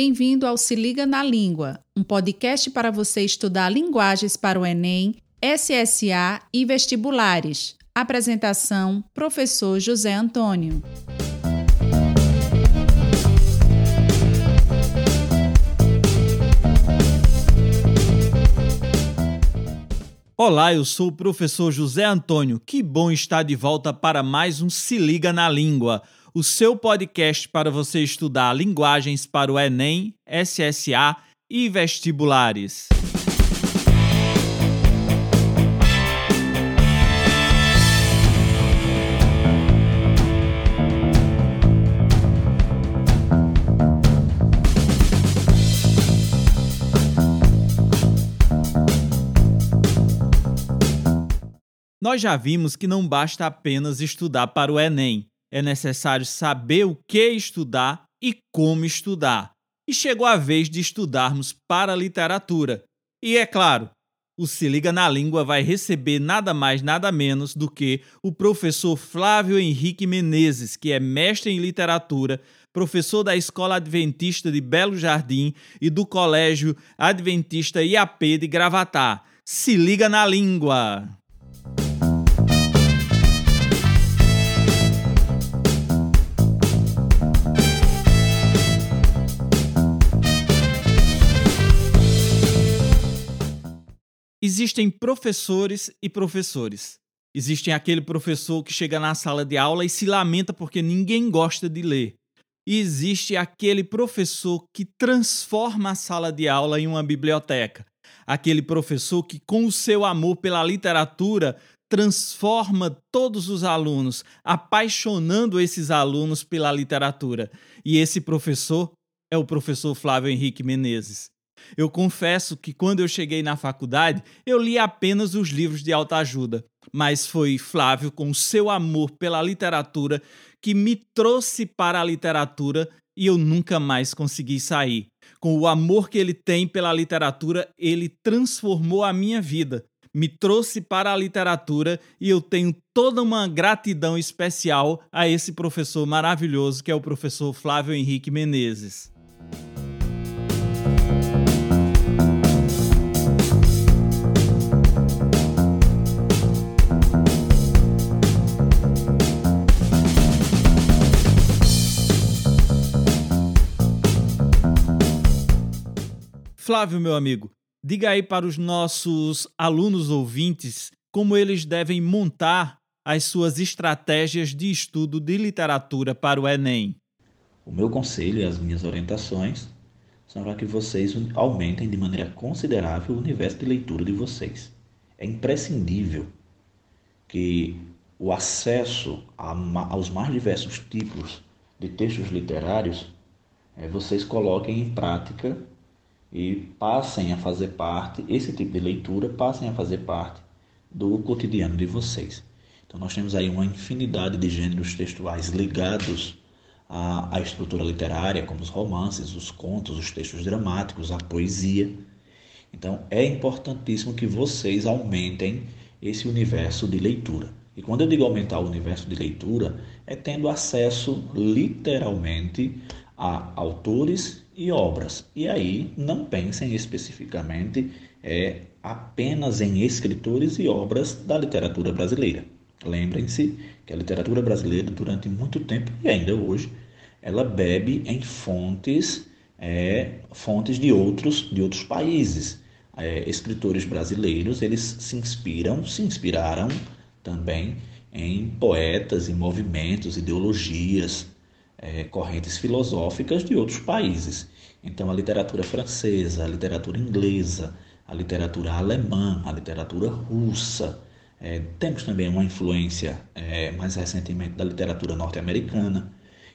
Bem-vindo ao Se Liga na Língua, um podcast para você estudar linguagens para o Enem, SSA e vestibulares. Apresentação: Professor José Antônio. Olá, eu sou o professor José Antônio. Que bom estar de volta para mais um Se Liga na Língua, o seu podcast para você estudar linguagens para o Enem, SSA e vestibulares. Nós já vimos que não basta apenas estudar para o Enem, é necessário saber o que estudar e como estudar. E chegou a vez de estudarmos para a literatura. E é claro, o Se Liga na Língua vai receber nada mais, nada menos do que o professor Flávio Henrique Menezes, que é mestre em literatura, professor da Escola Adventista de Belo Jardim e do Colégio Adventista IAP de Gravatar. Se liga na língua! Existem professores e professores. Existem aquele professor que chega na sala de aula e se lamenta porque ninguém gosta de ler. E existe aquele professor que transforma a sala de aula em uma biblioteca. Aquele professor que, com o seu amor pela literatura, transforma todos os alunos, apaixonando esses alunos pela literatura. E esse professor é o professor Flávio Henrique Menezes. Eu confesso que quando eu cheguei na faculdade, eu li apenas os livros de autoajuda, mas foi Flávio, com seu amor pela literatura, que me trouxe para a literatura e eu nunca mais consegui sair. Com o amor que ele tem pela literatura, ele transformou a minha vida, me trouxe para a literatura e eu tenho toda uma gratidão especial a esse professor maravilhoso que é o professor Flávio Henrique Menezes. Flávio, meu amigo, diga aí para os nossos alunos ouvintes como eles devem montar as suas estratégias de estudo de literatura para o Enem. O meu conselho e as minhas orientações são para que vocês aumentem de maneira considerável o universo de leitura de vocês. É imprescindível que o acesso aos mais diversos tipos de textos literários é, vocês coloquem em prática e passem a fazer parte, esse tipo de leitura passem a fazer parte do cotidiano de vocês. Então nós temos aí uma infinidade de gêneros textuais ligados à, à estrutura literária, como os romances, os contos, os textos dramáticos, a poesia. Então é importantíssimo que vocês aumentem esse universo de leitura. E quando eu digo aumentar o universo de leitura, é tendo acesso literalmente a autores e obras. E aí não pensem especificamente é, apenas em escritores e obras da literatura brasileira. Lembrem-se que a literatura brasileira, durante muito tempo e ainda hoje, ela bebe em fontes, é, fontes de outros, de outros países. É, escritores brasileiros eles se inspiram, se inspiraram também em poetas, em movimentos, ideologias, é, correntes filosóficas de outros países. Então, a literatura francesa, a literatura inglesa, a literatura alemã, a literatura russa. É, temos também uma influência é, mais recentemente da literatura norte-americana.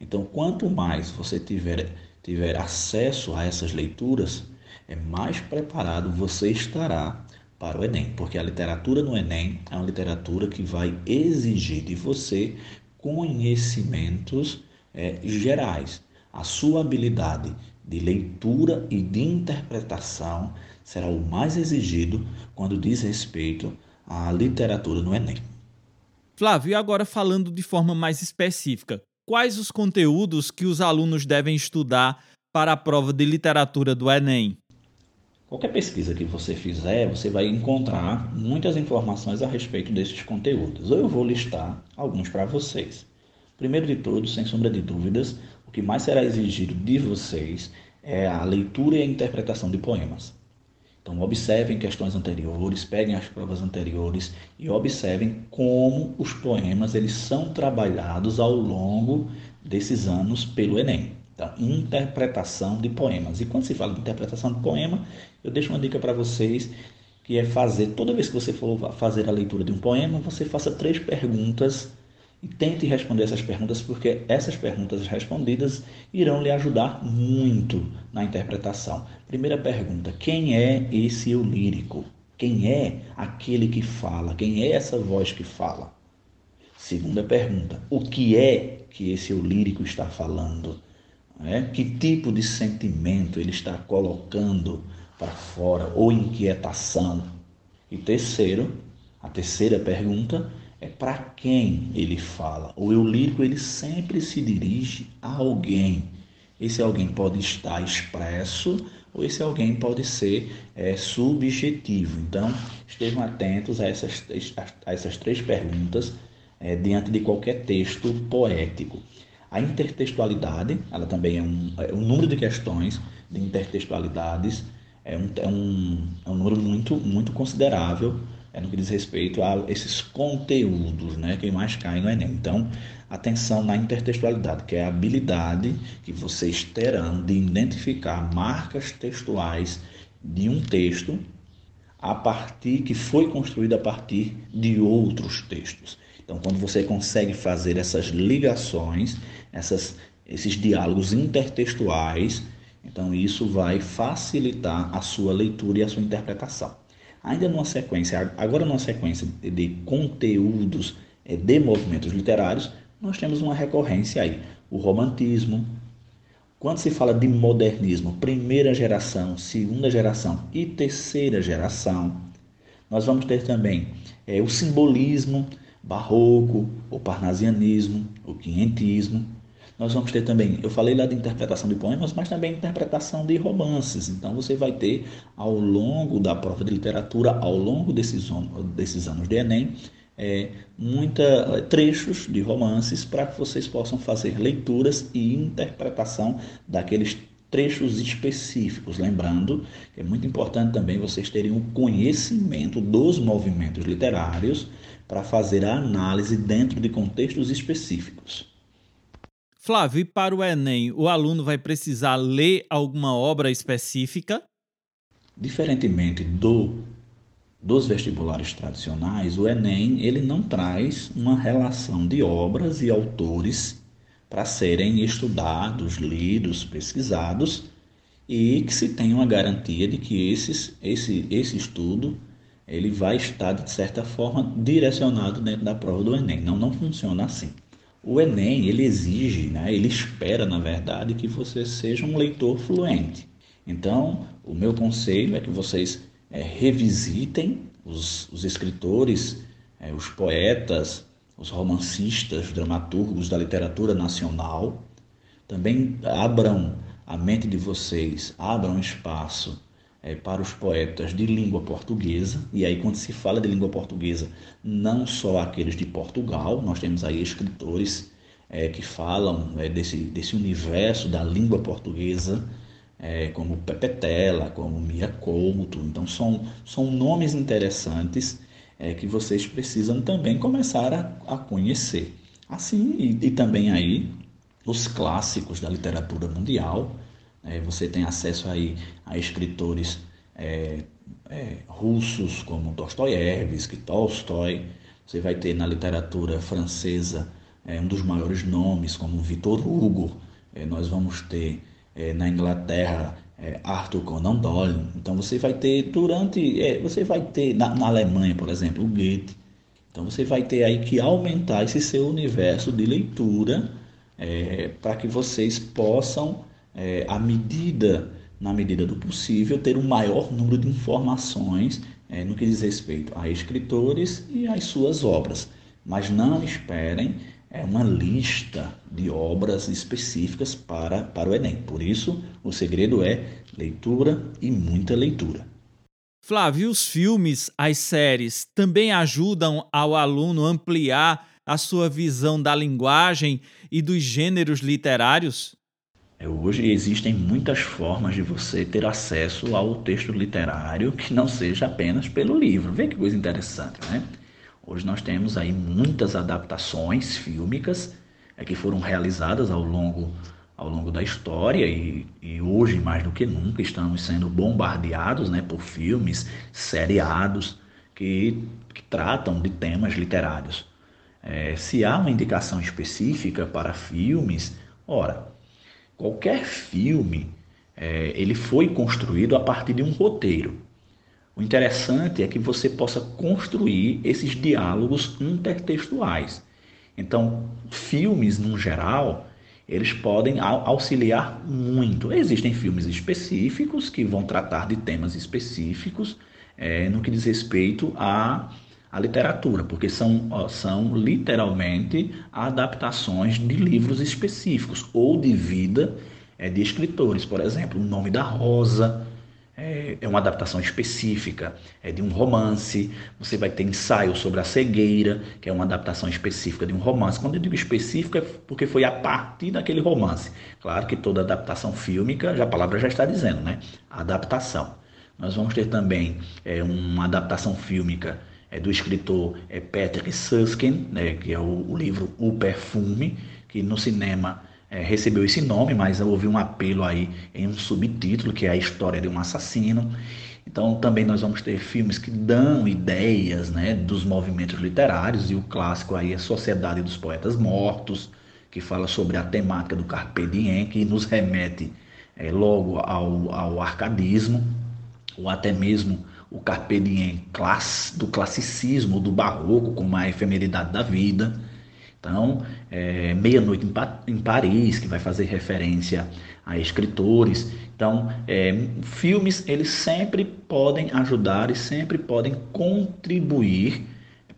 Então, quanto mais você tiver, tiver acesso a essas leituras, é mais preparado você estará para o Enem, porque a literatura no Enem é uma literatura que vai exigir de você conhecimentos é, gerais. A sua habilidade de leitura e de interpretação será o mais exigido quando diz respeito à literatura no Enem. Flávio, e agora falando de forma mais específica, quais os conteúdos que os alunos devem estudar para a prova de literatura do Enem? Qualquer pesquisa que você fizer, você vai encontrar muitas informações a respeito desses conteúdos. Eu vou listar alguns para vocês. Primeiro de tudo, sem sombra de dúvidas, o que mais será exigido de vocês é a leitura e a interpretação de poemas. Então, observem questões anteriores, peguem as provas anteriores e observem como os poemas eles são trabalhados ao longo desses anos pelo Enem. Então, interpretação de poemas. E quando se fala de interpretação de poema, eu deixo uma dica para vocês que é fazer, toda vez que você for fazer a leitura de um poema, você faça três perguntas e tente responder essas perguntas, porque essas perguntas respondidas irão lhe ajudar muito na interpretação. Primeira pergunta: quem é esse eu lírico? Quem é aquele que fala? Quem é essa voz que fala? Segunda pergunta: o que é que esse eu lírico está falando? É? Que tipo de sentimento ele está colocando para fora ou inquietação? E terceiro, a terceira pergunta é para quem ele fala. O eu lírico ele sempre se dirige a alguém. Esse alguém pode estar expresso ou esse alguém pode ser é, subjetivo. Então, estejam atentos a essas, a essas três perguntas é, diante de qualquer texto poético. A intertextualidade, ela também é um, é um número de questões de intertextualidades, é um, é um, é um número muito, muito considerável é no que diz respeito a esses conteúdos né, que mais caem no Enem. Então, atenção na intertextualidade, que é a habilidade que vocês terão de identificar marcas textuais de um texto a partir que foi construído a partir de outros textos. Então, quando você consegue fazer essas ligações, essas, esses diálogos intertextuais, então isso vai facilitar a sua leitura e a sua interpretação. Ainda numa sequência, agora numa sequência de conteúdos é, de movimentos literários, nós temos uma recorrência aí, o romantismo. Quando se fala de modernismo, primeira geração, segunda geração e terceira geração, nós vamos ter também é, o simbolismo barroco, o parnasianismo, o quinhentismo, nós vamos ter também, eu falei lá de interpretação de poemas, mas também interpretação de romances. Então você vai ter ao longo da prova de literatura, ao longo desses, desses anos de Enem, é, muita é, trechos de romances para que vocês possam fazer leituras e interpretação daqueles trechos específicos. Lembrando que é muito importante também vocês terem o um conhecimento dos movimentos literários para fazer a análise dentro de contextos específicos. Flávio, e para o Enem, o aluno vai precisar ler alguma obra específica? Diferentemente do dos vestibulares tradicionais, o Enem ele não traz uma relação de obras e autores para serem estudados, lidos, pesquisados e que se tenha uma garantia de que esses, esse, esse estudo ele vai estar de certa forma direcionado dentro da prova do Enem. Não, não funciona assim. O Enem, ele exige, né, ele espera, na verdade, que você seja um leitor fluente. Então, o meu conselho é que vocês é, revisitem os, os escritores, é, os poetas, os romancistas, dramaturgos da literatura nacional. Também abram a mente de vocês, abram espaço é, para os poetas de língua portuguesa. E aí, quando se fala de língua portuguesa, não só aqueles de Portugal, nós temos aí escritores é, que falam é, desse, desse universo da língua portuguesa, é, como Pepe Tela, como Mia Couto. Então, são, são nomes interessantes é, que vocês precisam também começar a, a conhecer. Assim, e, e também aí os clássicos da literatura mundial, é, você tem acesso aí a escritores é, é, russos como Dostoiévski, Tolstói. Você vai ter na literatura francesa é, um dos maiores nomes como Victor Hugo. É, nós vamos ter é, na Inglaterra Arthur Conan Doyle. Então você vai ter durante, você vai ter na, na Alemanha, por exemplo, o Goethe. Então você vai ter aí que aumentar esse seu universo de leitura para que vocês possam é, à medida, na medida do possível, ter um maior número de informações é, no que diz respeito a escritores e às suas obras. Mas não esperem é uma lista de obras específicas para, para o Enem. Por isso, o segredo é leitura e muita leitura. Flávio, os filmes, as séries também ajudam ao aluno ampliar a sua visão da linguagem e dos gêneros literários? É, hoje existem muitas formas de você ter acesso ao texto literário que não seja apenas pelo livro. Vê que coisa interessante, né? Hoje nós temos aí muitas adaptações fílmicas é, que foram realizadas ao longo, ao longo da história e, e hoje, mais do que nunca, estamos sendo bombardeados né, por filmes, seriados que, que tratam de temas literários. É, se há uma indicação específica para filmes, ora, qualquer filme é, ele foi construído a partir de um roteiro. O interessante é que você possa construir esses diálogos intertextuais. Então, filmes, no geral, eles podem auxiliar muito. Existem filmes específicos que vão tratar de temas específicos é, no que diz respeito à, à literatura, porque são, são literalmente adaptações de livros específicos ou de vida é, de escritores. Por exemplo, O Nome da Rosa é, é uma adaptação específica é de um romance. Você vai ter ensaio sobre a cegueira, que é uma adaptação específica de um romance. Quando eu digo específica, é porque foi a partir daquele romance. Claro que toda adaptação fílmica, já a palavra já está dizendo, né? Adaptação. Nós vamos ter também é, uma adaptação fílmica é, do escritor é, Peter Susskind, né, que é o, o livro O Perfume, que no cinema é, recebeu esse nome, mas houve um apelo aí em um subtítulo, que é a história de um assassino. Então também nós vamos ter filmes que dão ideias né, dos movimentos literários, e o clássico aí é Sociedade dos Poetas Mortos, que fala sobre a temática do Carpe Diem, que nos remete é, logo ao, ao arcadismo, ou até mesmo o Carpe Diem class, do classicismo, do barroco, como a efemeridade da vida. Então, é, Meia-Noite em, em, Paris, que vai fazer referência a escritores. Então, é, filmes, eles sempre podem ajudar e sempre podem contribuir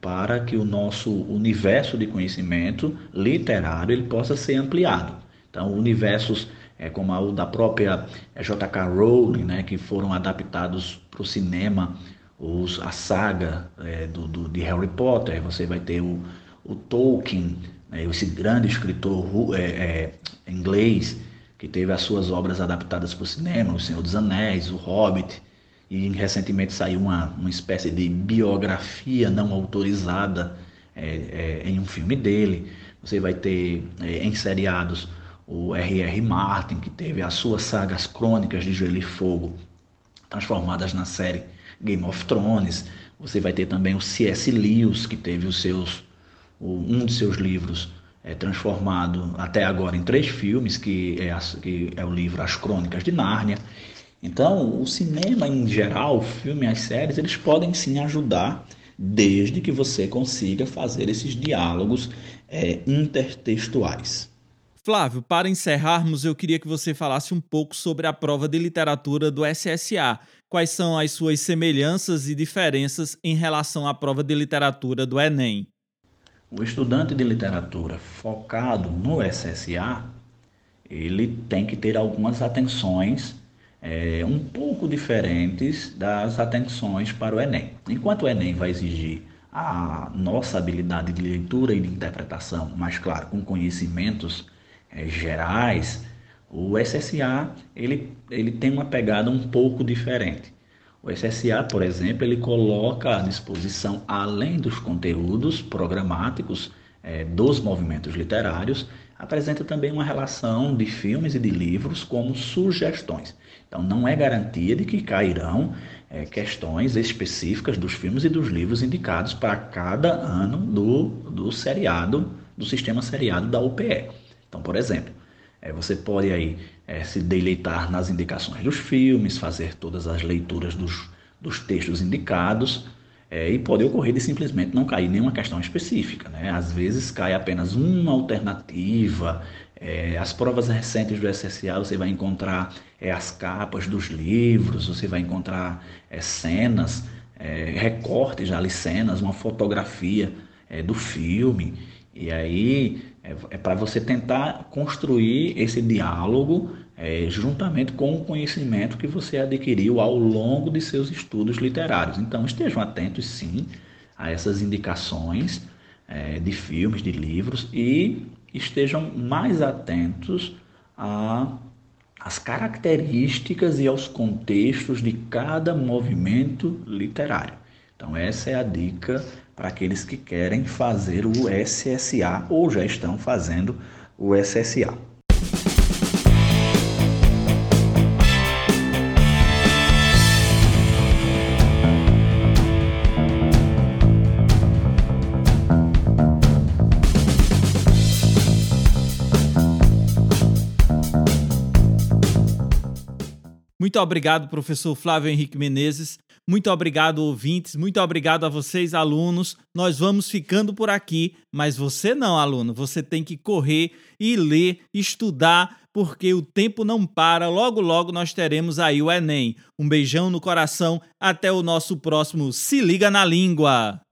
para que o nosso universo de conhecimento literário ele possa ser ampliado. Então, universos é, como o da própria J.K. Rowling, né, que foram adaptados para o cinema, os, a saga é, do, do, de Harry Potter, você vai ter o o Tolkien, né, esse grande escritor é, é, inglês, que teve as suas obras adaptadas para o cinema, O Senhor dos Anéis, O Hobbit, e recentemente saiu uma, uma espécie de biografia não autorizada é, é em um filme dele. Você vai ter é, em seriados o R.R. Martin, que teve as suas sagas crônicas de Gelo e Fogo transformadas na série Game of Thrones. Você vai ter também o C.S. Lewis, que teve os seus um de seus livros é transformado até agora em três filmes, que é, que é o livro As Crônicas de Nárnia. Então, o cinema em geral, o filme, as séries, eles podem sim ajudar, desde que você consiga fazer esses diálogos é, intertextuais. Flávio, para encerrarmos, eu queria que você falasse um pouco sobre a prova de literatura do SSA. Quais são as suas semelhanças e diferenças em relação à prova de literatura do Enem? O estudante de literatura focado no SSA, ele tem que ter algumas atenções é, um pouco diferentes das atenções para o Enem. Enquanto o Enem vai exigir a nossa habilidade de leitura e de interpretação, mas claro, com conhecimentos é, gerais, o SSA ele, ele tem uma pegada um pouco diferente. O SSA, por exemplo, ele coloca à disposição, além dos conteúdos programáticos é, dos movimentos literários, apresenta também uma relação de filmes e de livros como sugestões. Então, não é garantia de que cairão é, questões específicas dos filmes e dos livros indicados para cada ano do, do seriado, do sistema seriado da UPE. Então, por exemplo, é, você pode aí é, se deleitar nas indicações dos filmes, fazer todas as leituras dos, dos textos indicados, é, e pode ocorrer de simplesmente não cair nenhuma questão específica. Né? Às vezes cai apenas uma alternativa. É, as provas recentes do SSA você vai encontrar é, as capas dos livros, você vai encontrar cenas, recortes ali, cenas, uma fotografia do filme. E aí é, é para você tentar construir esse diálogo é, juntamente com o conhecimento que você adquiriu ao longo de seus estudos literários. Então estejam atentos sim a essas indicações é, de filmes, de livros e estejam mais atentos as características e aos contextos de cada movimento literário. Então, essa é a dica para aqueles que querem fazer o SSA ou já estão fazendo o SSA. Muito obrigado, professor Flávio Henrique Menezes. Muito obrigado, ouvintes. Muito obrigado a vocês, alunos. Nós vamos ficando por aqui, mas você não, aluno. Você tem que correr e ler, estudar, porque o tempo não para. Logo, logo nós teremos aí o Enem. Um beijão no coração. Até o nosso próximo Se Liga na Língua.